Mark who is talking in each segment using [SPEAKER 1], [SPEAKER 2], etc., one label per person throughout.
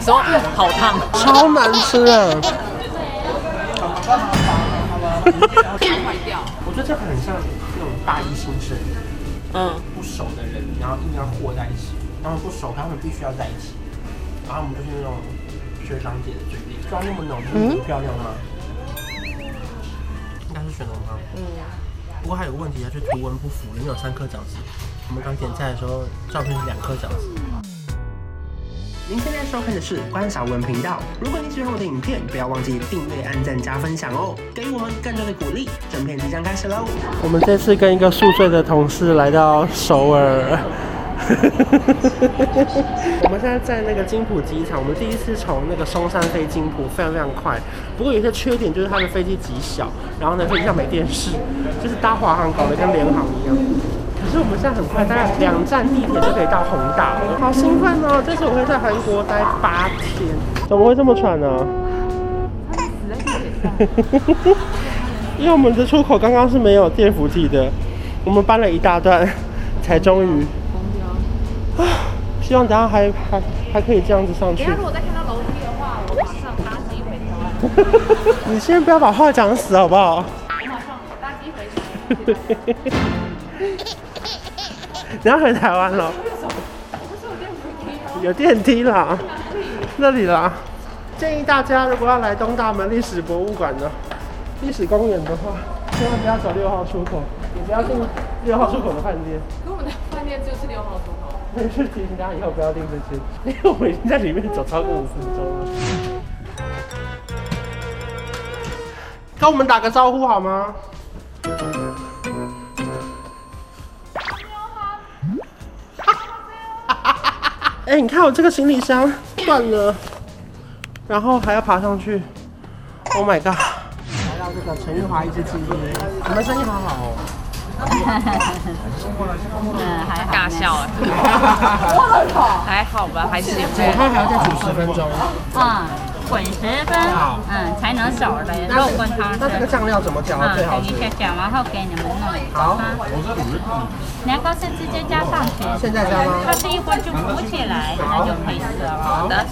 [SPEAKER 1] 想说好烫，
[SPEAKER 2] 超难吃啊！
[SPEAKER 1] 坏掉。
[SPEAKER 2] 我觉得这很像那种大一新生，嗯，不熟的人，然后硬要和在一起，他们不熟，他们必须要在一起，然后我们就是那种学长姐的嘴脸，妆那么浓，嗯，漂亮吗？应该是选浓汤。嗯。不过还有个问题，就是图文不符，里面有三颗饺子。我们刚点菜的时候，照片是两颗饺子。您现在收看的是关韶文频道。如果你喜欢我的影片，不要忘记订阅、按赞、加分享哦，给予我们更多的鼓励。整片即将开始喽！我们这次跟一个宿醉的同事来到首尔。我们现在在那个金浦机场，我们第一次从那个松山飞金浦，非常非常快。不过有些缺点就是它的飞机极小，然后呢飞机上没电视，就是搭华航搞得跟联航一样。可是我们现在很快，大概两站地铁就可以到宏大了，好兴奋哦！这次我会在韩国待八天，怎么会这么喘呢？因为我们的出口刚刚是没有电扶梯的，我们搬了一大段，才终于。啊！希望等下还还还可以这样子上去。等下如果再看到楼梯的话，我马上搭机回台湾。你先不要把话讲死好不好？我马上搭机回台湾。你要回台湾了？有电梯啦，那里啦。建议大家如果要来东大门历史博物馆的历史公园的话，千万不要走六号出口，也不要进六号出口的饭店。可我们的饭店就是六号出口。没事，提醒大家以后不要订这些，因为我已经在里面走超过五分钟了。跟我们打个招呼好吗？哎、欸，你看我这个行李箱断了，然后还要爬上去。Oh my god！来到这个陈玉华遗迹纪念，你们生意好好哦。
[SPEAKER 1] 嗯，还尬笑 哎。还好吧，还行。
[SPEAKER 2] 我看还要再煮十分钟。
[SPEAKER 3] 嗯，滚十分，嗯，才能熟的肉滚汤。
[SPEAKER 2] 那这个酱料怎么调最好吃？
[SPEAKER 3] 等一下讲完后给你们弄。好。年糕是直接加上去，
[SPEAKER 2] 现在加吗？
[SPEAKER 3] 它是一会儿就浮起来，那就可以吃了。好的。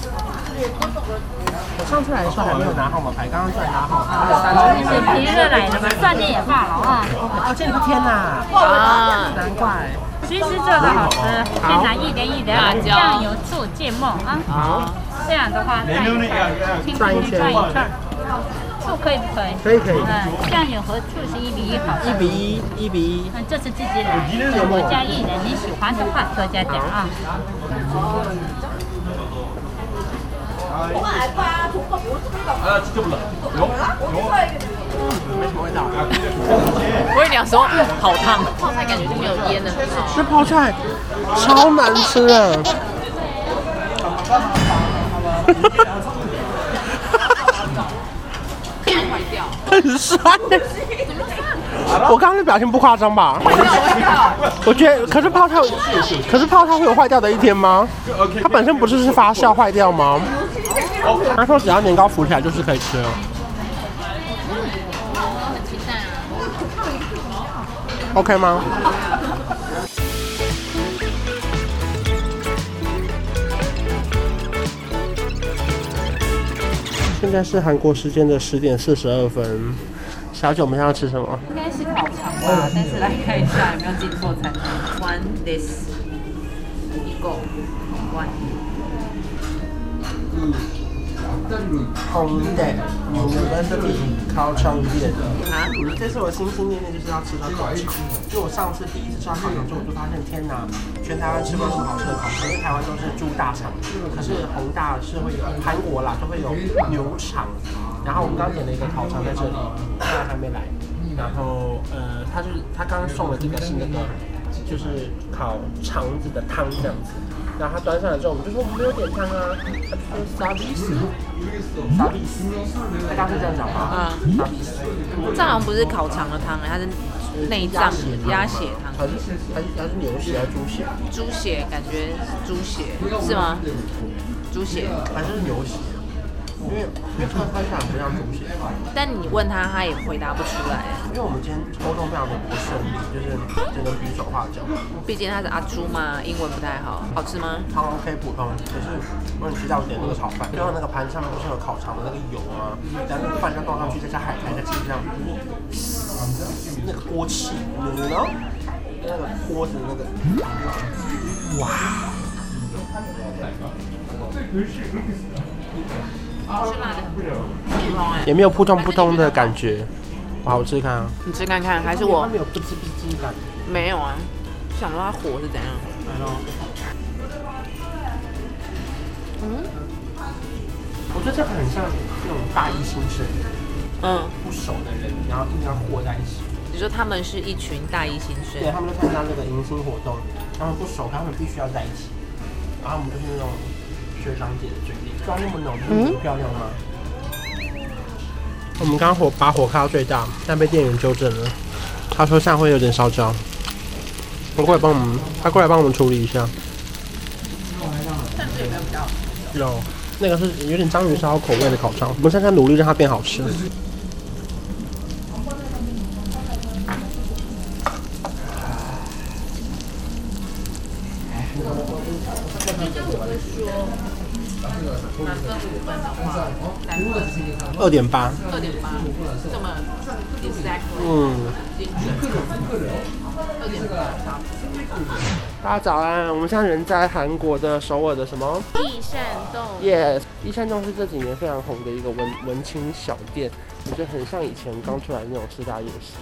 [SPEAKER 2] 我上次来的时候还没有拿号码牌，刚刚出来拿号码牌。
[SPEAKER 3] 你是平日来的吗？算你也罢了啊！
[SPEAKER 2] 哦，这个天哪！啊，难怪。
[SPEAKER 3] 其实这个好吃，先拿一点一点酱油醋芥末啊。好。这样的话，再转一圈，转一圈。醋可以不可以？
[SPEAKER 2] 可以可以。
[SPEAKER 3] 嗯，酱油和醋是一比一好。
[SPEAKER 2] 一比一，一比一。
[SPEAKER 3] 嗯，这是自己来，我加一点，你喜欢的话多加点啊。我们来发图个不知道。啊，这不冷。有有。
[SPEAKER 2] 没什么味道。
[SPEAKER 1] 我跟你讲说，好烫，泡菜感觉就没有腌的。
[SPEAKER 2] 这泡菜超难吃啊！
[SPEAKER 1] 坏掉。
[SPEAKER 2] 很酸的。我刚刚的表情不夸张吧？我觉得，可是泡菜，可是泡菜会有坏掉的一天吗？它本身不是是发酵坏掉吗？他说只要年糕浮起来就是可以吃了。OK 吗？现在是韩国时间的十点四十二分。小九，我们现在要吃什么？
[SPEAKER 3] 应该是烤肠吧，但是来看一下有没有进错餐厅。One this，一个，one。
[SPEAKER 2] 红的，我们这里烤肠店啊，这次我心心念念就是要吃到烤肠，因为我上次第一次吃到烤肠之后，我就发现天哪，全台湾吃不到这么好吃的烤肠，因为台湾都是猪大肠，可是宏大是会有韩国啦，都会有牛肠。然后我们刚点了一个烤肠在这里，现在还没来。然后呃，他就是他刚刚送的这个是那个，就是烤肠子的汤这样子。然后他端上来之后，我们就说我们没有点汤啊，他就说沙比斯，沙比斯，他刚是这样讲吗？啊，沙比斯，
[SPEAKER 1] 这好像不是烤肠的汤，它是内脏鸭血汤，
[SPEAKER 2] 它是它是它是牛血还是猪血？
[SPEAKER 1] 猪血感觉猪血是吗？猪血还是牛血？
[SPEAKER 2] 因为因为它它像不像猪血，
[SPEAKER 1] 但你问他，他也回答不出来。
[SPEAKER 2] 因为我们今天沟通非常的不顺利，就是只能比手画脚。
[SPEAKER 1] 毕竟他是阿朱嘛，英文不太好。好吃吗？
[SPEAKER 2] 汤 OK 普通，可是如果你吃到我点那个炒饭，最后那个盘上面不是有烤肠的那个油吗？然后那个饭就倒上去，再加海苔，再加这样，那个锅气，你呢？那个锅子那个，哇！也没有扑通扑通的感觉，哇！我好吃看啊，
[SPEAKER 1] 你吃看看，还是我？
[SPEAKER 2] 它没有不叽不叽感觉，
[SPEAKER 1] 没有啊，想说它火是怎样？
[SPEAKER 2] 来喽。嗯，我觉得这个很像那种大一新生，
[SPEAKER 1] 嗯，
[SPEAKER 2] 不熟的人，然后硬要和在一起。
[SPEAKER 1] 你说他们是一群大一新生？
[SPEAKER 2] 对，他们就参加那个迎新活动，他们不熟，他们必须要在一起，然后我们就是那种学长姐的嘴脸，装那么浓，不漂亮吗？我们刚刚火把火开到最大，但被店员纠正了，他说下会有点烧焦，他过来帮我们，他过来帮我们处理一下。有，那个是有点章鱼烧口味的烤肠，我们现在努力让它变好吃。二点八，
[SPEAKER 1] 二点八，这么 exactly，
[SPEAKER 2] 嗯，
[SPEAKER 1] 二点八。
[SPEAKER 2] 大家早安，我们现在人在韩国的首尔的什么？
[SPEAKER 3] 益善洞。
[SPEAKER 2] Yes，益善洞是这几年非常红的一个文文青小店，我觉得很像以前刚出来的那种四大夜市。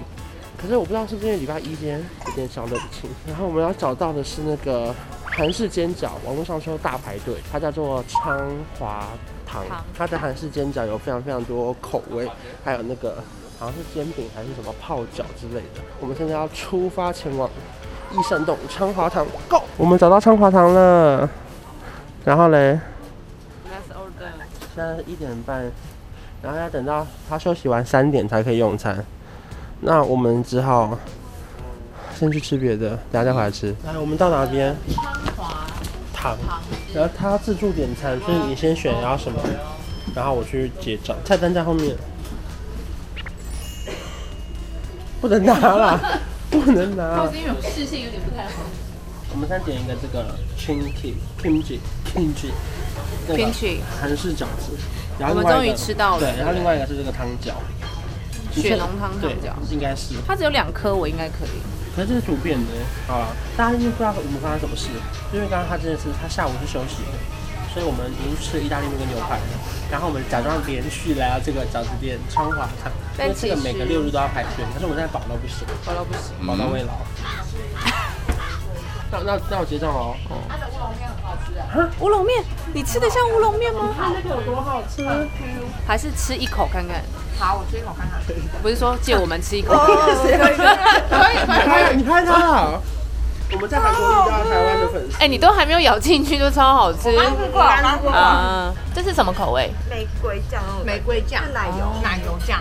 [SPEAKER 2] 可是我不知道是不是因为礼拜一天有点小冷清。然后我们要找到的是那个韩式煎饺，网络上说大排队，它叫做昌华堂。它的韩式煎饺有非常非常多口味，还有那个好像是煎饼还是什么泡饺之类的。我们现在要出发前往益善洞昌华堂，Go！我们找到昌华堂了。然后嘞，现在一点半，然后要等到他休息完三点才可以用餐。那我们只好先去吃别的，等下再回来吃。来，我们到哪边？
[SPEAKER 1] 汤华
[SPEAKER 2] 堂。然后他自助点餐，所以你先选要什么，然后我去结账。菜单在后面，不能拿啦，不能拿。
[SPEAKER 1] 是因为我视线有点不太好。
[SPEAKER 2] 我们先点一个这个 kimchi kimchi kimchi
[SPEAKER 1] kimchi
[SPEAKER 2] 韩式饺子。然
[SPEAKER 1] 后我们终于吃到了。
[SPEAKER 2] 对，然后另外一个是这个汤饺。
[SPEAKER 1] 雪浓汤汤饺
[SPEAKER 2] 应该是，
[SPEAKER 1] 它只有两颗，我应该可以。
[SPEAKER 2] 可是这是主变的，好了，大家已经不知道我们发生什么事，因为刚刚他真的是他下午是休息的，所以我们已经吃了意大利面跟牛排了，然后我们假装连续来到这个饺子店昌华堂，因为这个每个六日都要排队，可是我们现在饱到不行，
[SPEAKER 1] 饱到不行，
[SPEAKER 2] 饱到胃老。那那那我结账了哦。
[SPEAKER 1] 它的乌龙面很好吃啊。乌龙面？你吃得像乌龙面吗？
[SPEAKER 2] 看那个有多好吃，
[SPEAKER 1] 还是吃一口看看。
[SPEAKER 3] 好，我吃一口看看。
[SPEAKER 1] 不是说借我们吃一口？
[SPEAKER 2] 可以可以，你拍他了。我们在韩国遇到台湾的粉丝。
[SPEAKER 1] 哎，你都还没有咬进去就超好吃。
[SPEAKER 3] 刚吃过，刚吃过。
[SPEAKER 1] 啊，这是什么口味？
[SPEAKER 3] 玫瑰酱，玫瑰酱，奶油，奶油酱。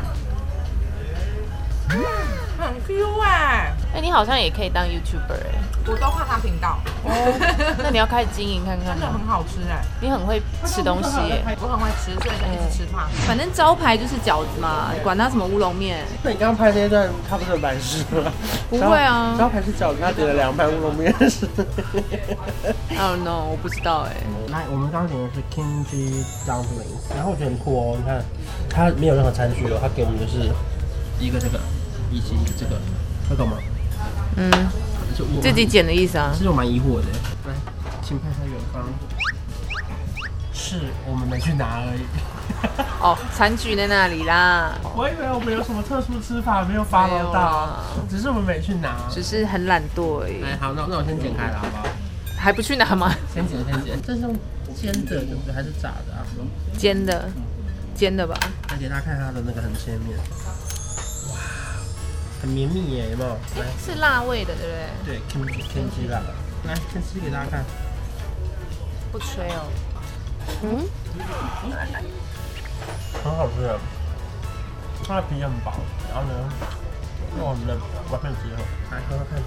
[SPEAKER 3] 很 Q 哎。
[SPEAKER 1] 哎，你好像也可以当 YouTuber 哎。
[SPEAKER 3] 我都看他频道。
[SPEAKER 1] 哦 那你要开始经营看看。
[SPEAKER 3] 真的很好吃哎。
[SPEAKER 1] 你很会吃东西哎。
[SPEAKER 3] 我很会吃，所以就一直吃它。
[SPEAKER 1] 反正招牌就是饺子嘛，管它什么乌龙面。
[SPEAKER 2] 那你刚刚拍那一段，他不是很白痴吗？
[SPEAKER 1] 不会啊。
[SPEAKER 2] 招牌是饺子，他点了两盘乌龙面是。
[SPEAKER 1] I don't know，我不知道哎。
[SPEAKER 2] 来，我们刚刚点的是 kimchi dumplings，然后我觉得很酷哦，你看，它没有任何餐具哦，它给我们就是一个这个，以及一个这个，会懂吗？
[SPEAKER 1] 嗯。自己剪的意思啊，
[SPEAKER 2] 其实我蛮疑惑的。来，请拍下远方，是我们没去拿而已。
[SPEAKER 1] 哦，残局在那里啦。
[SPEAKER 2] 我以为我们有什么特殊吃法没有 follow 到，只是我们没去拿，
[SPEAKER 1] 只是很懒惰而已。
[SPEAKER 2] 哎，好，那那我先剪开了，好不好？
[SPEAKER 1] 还不去拿吗？
[SPEAKER 2] 先剪，先剪。这是用煎的，对不对？还是炸的啊？
[SPEAKER 1] 煎的，煎的吧。
[SPEAKER 2] 来给大家看它的那个很切面。很绵密耶，有没有？来，
[SPEAKER 1] 是辣味的，对不对？
[SPEAKER 2] 对，kimchi kimchi 辣。来，先吃给大家看。
[SPEAKER 1] 不吹哦。嗯。
[SPEAKER 2] 很好吃，它的皮很薄，然后呢，又很嫩，完全适合。来喝喝看。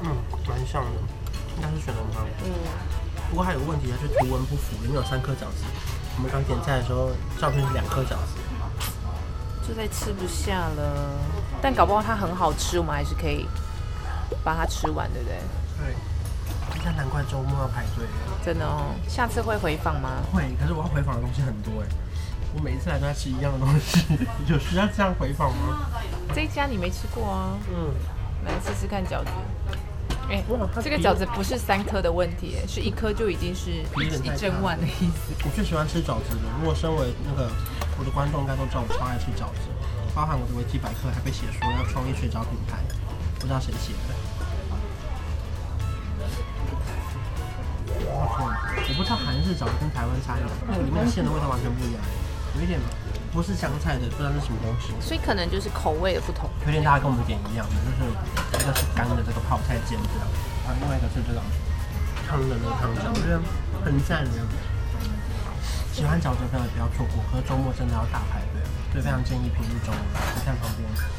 [SPEAKER 2] 嗯，蛮像的。应该是雪浓汤。嗯。不过还有个问题，就是图文不符，里面有三颗饺子。我们刚点菜的时候，照片是两颗饺子。
[SPEAKER 1] 就在吃不下了，但搞不好它很好吃，我们还是可以把它吃完，对不对？
[SPEAKER 2] 对。那难怪周末要排队。
[SPEAKER 1] 真的哦。下次会回访吗？
[SPEAKER 2] 会，可是我要回访的东西很多哎。我每一次来都要吃一样的东西，有需要这样回访吗？
[SPEAKER 1] 这一家你没吃过啊？嗯。来试试看饺子。哎、欸，这个饺子不是三颗的问题，是一颗就已经是一整碗的意思。
[SPEAKER 2] 我最喜欢吃饺子的。如果身为那个我的观众，应该都知道我超爱吃饺子，包含我的维基百科还被写说要创立水饺品牌，不知道谁写的。我不知道韩式饺子跟台湾差异，那个里面馅的味道完全不一样，有一点。不是香菜的，不知道是什么东西，
[SPEAKER 1] 所以可能就是口味的不同。
[SPEAKER 2] 推荐大家跟我们点一样的，就是一个是干的这个泡菜煎这样，然后另外一个是这种汤的那个汤饺，我觉得很赞的。喜欢饺子的朋友不要错过，可是周末真的要大排队，所以非常建议平日中午。你看旁边。